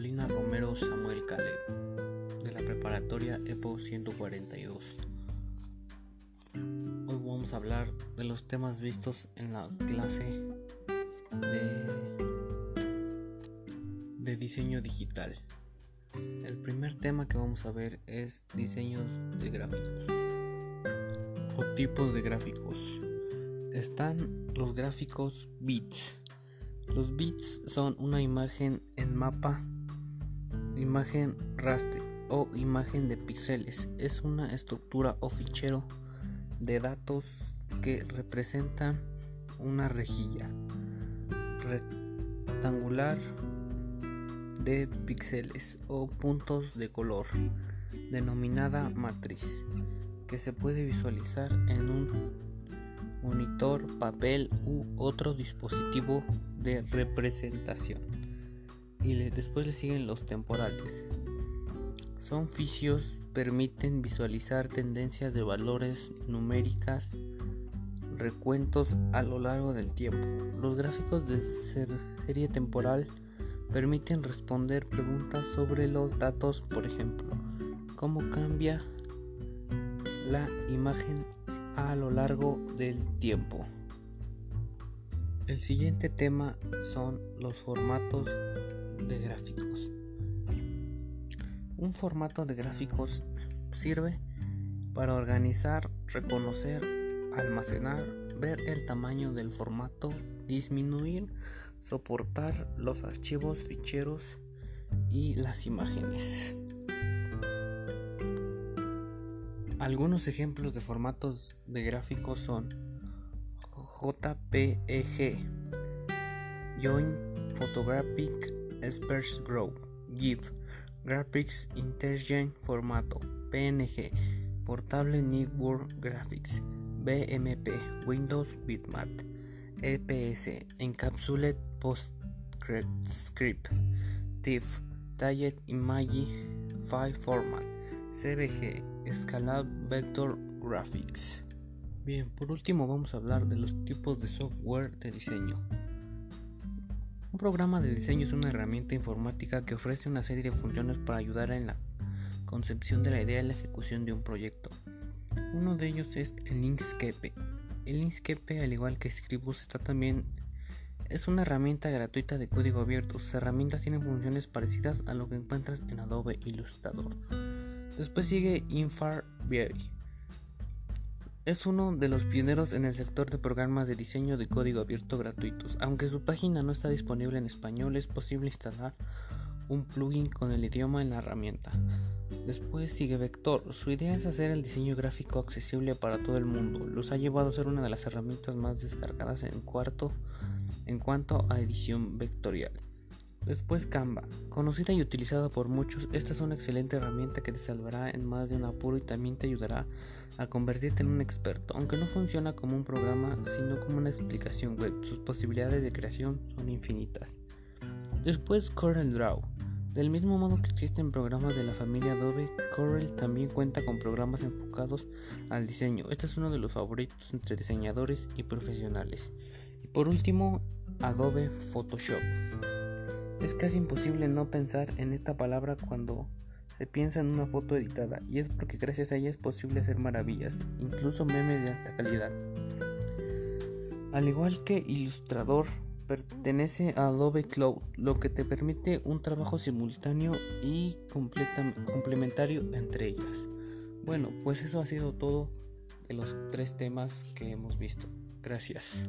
Colina Romero Samuel Caleb, de la preparatoria EPO 142. Hoy vamos a hablar de los temas vistos en la clase de diseño digital. El primer tema que vamos a ver es diseños de gráficos o tipos de gráficos. Están los gráficos bits. Los bits son una imagen en mapa imagen raster o imagen de píxeles. Es una estructura o fichero de datos que representa una rejilla rectangular de píxeles o puntos de color denominada matriz que se puede visualizar en un monitor, papel u otro dispositivo de representación. Y después le siguen los temporales. Son fisios permiten visualizar tendencias de valores numéricas recuentos a lo largo del tiempo. Los gráficos de serie temporal permiten responder preguntas sobre los datos, por ejemplo, cómo cambia la imagen a lo largo del tiempo. El siguiente tema son los formatos Un formato de gráficos sirve para organizar, reconocer, almacenar, ver el tamaño del formato, disminuir, soportar los archivos, ficheros y las imágenes. Algunos ejemplos de formatos de gráficos son JPEG, Joint Photographic Express Grow, GIF, Graphics Interchange Formato, PNG, Portable Network Graphics, BMP, Windows Bitmap, EPS, Encapsulate PostScript, TIFF, Tagged Image File Format, CBG, Scalable Vector Graphics. Bien, por último vamos a hablar de los tipos de software de diseño. Un programa de diseño es una herramienta informática que ofrece una serie de funciones para ayudar en la concepción de la idea y la ejecución de un proyecto. Uno de ellos es el Inkscape. El Inkscape, al igual que Scribus, está también es una herramienta gratuita de código abierto. Sus herramientas tienen funciones parecidas a lo que encuentras en Adobe Illustrator. Después sigue InfraView. Es uno de los pioneros en el sector de programas de diseño de código abierto gratuitos. Aunque su página no está disponible en español, es posible instalar un plugin con el idioma en la herramienta. Después sigue Vector. Su idea es hacer el diseño gráfico accesible para todo el mundo. Los ha llevado a ser una de las herramientas más descargadas en cuarto en cuanto a edición vectorial. Después Canva. Conocida y utilizada por muchos, esta es una excelente herramienta que te salvará en más de un apuro y también te ayudará a convertirte en un experto, aunque no funciona como un programa, sino como una explicación web. Sus posibilidades de creación son infinitas. Después CorelDRAW. Del mismo modo que existen programas de la familia Adobe, Corel también cuenta con programas enfocados al diseño. Este es uno de los favoritos entre diseñadores y profesionales. Y por último, Adobe Photoshop. Es casi imposible no pensar en esta palabra cuando se piensa en una foto editada, y es porque gracias a ella es posible hacer maravillas, incluso memes de alta calidad. Al igual que Illustrator, pertenece a Adobe Cloud, lo que te permite un trabajo simultáneo y complementario entre ellas. Bueno, pues eso ha sido todo de los tres temas que hemos visto. Gracias.